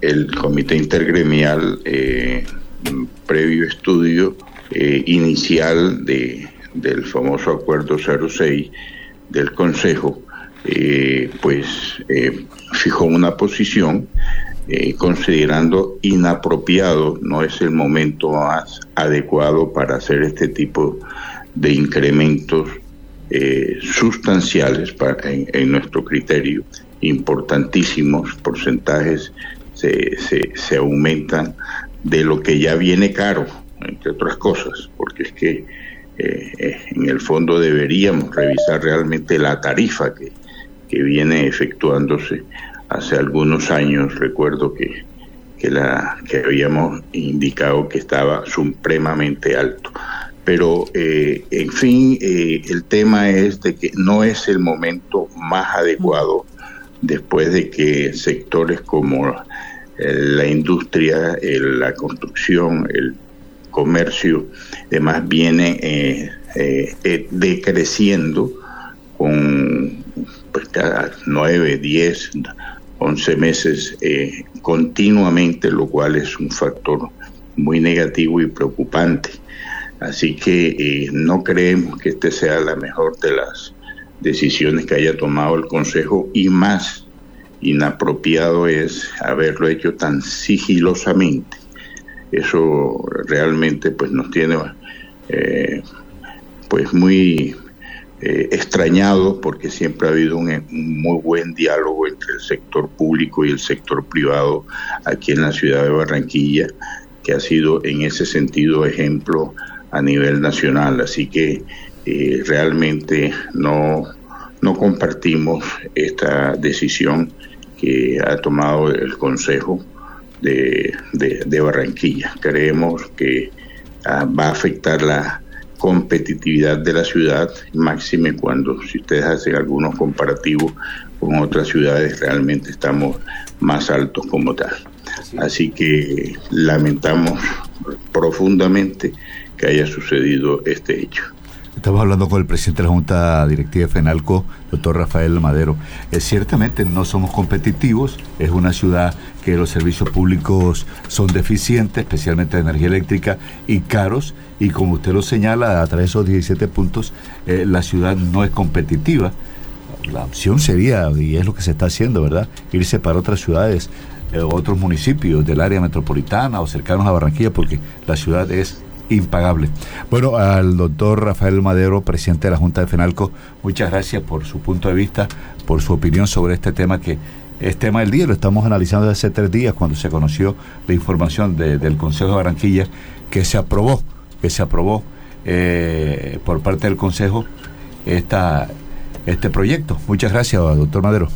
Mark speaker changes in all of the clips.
Speaker 1: el comité intergremial, previo estudio inicial de, del famoso acuerdo 06 del Consejo, pues fijó una posición eh, considerando inapropiado, no es el momento más adecuado para hacer este tipo de incrementos eh, sustanciales en, nuestro criterio, importantísimos porcentajes se, se, aumentan de lo que ya viene caro, entre otras cosas, porque es que eh, en el fondo deberíamos revisar realmente la tarifa que, que viene efectuándose hace algunos años, recuerdo que, que, la, que habíamos indicado que estaba supremamente alto. Pero, eh, en fin, eh, el tema es de que no es el momento más adecuado después de que sectores como eh, la industria, la construcción, el comercio, demás, viene decreciendo con pues, cada 9, 10, 11 meses eh, continuamente, lo cual es un factor muy negativo y preocupante. Así que eh, no creemos que este sea la mejor de las decisiones que haya tomado el Consejo y más inapropiado es haberlo hecho tan sigilosamente. Eso realmente pues nos tiene eh, pues muy eh, extrañado porque siempre ha habido un, muy buen diálogo entre el sector público y el sector privado aquí en la ciudad de Barranquilla, que ha sido en ese sentido ejemplo a nivel nacional. Así que eh, realmente no, no compartimos esta decisión que ha tomado el Consejo de, de Barranquilla. Creemos que ah, va a afectar la competitividad de la ciudad, máxime cuando si ustedes hacen algunos comparativos con otras ciudades, realmente estamos más altos como tal. Así que lamentamos profundamente que haya sucedido este hecho.
Speaker 2: Estamos hablando con el presidente de la Junta Directiva de FENALCO, doctor Rafael Madero. Eh, ciertamente no somos competitivos, es una ciudad que los servicios públicos son deficientes, especialmente de energía eléctrica, y caros, y como usted lo señala a través de esos 17 puntos, eh, la ciudad no es competitiva. La opción sería, y es lo que se está haciendo, ¿verdad?, irse para otras ciudades, eh, otros municipios del área metropolitana o cercanos a Barranquilla, porque la ciudad es impagable. Bueno, al doctor Rafael Madero, presidente de la Junta de FENALCO, muchas gracias por su punto de vista, por su opinión sobre este tema que es tema del día, lo estamos analizando desde hace tres días cuando se conoció la información del Consejo de Barranquilla que se aprobó, que se aprobó eh, por parte del Consejo esta, este proyecto. Muchas gracias, doctor Madero.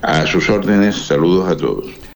Speaker 1: A sus órdenes, saludos a todos.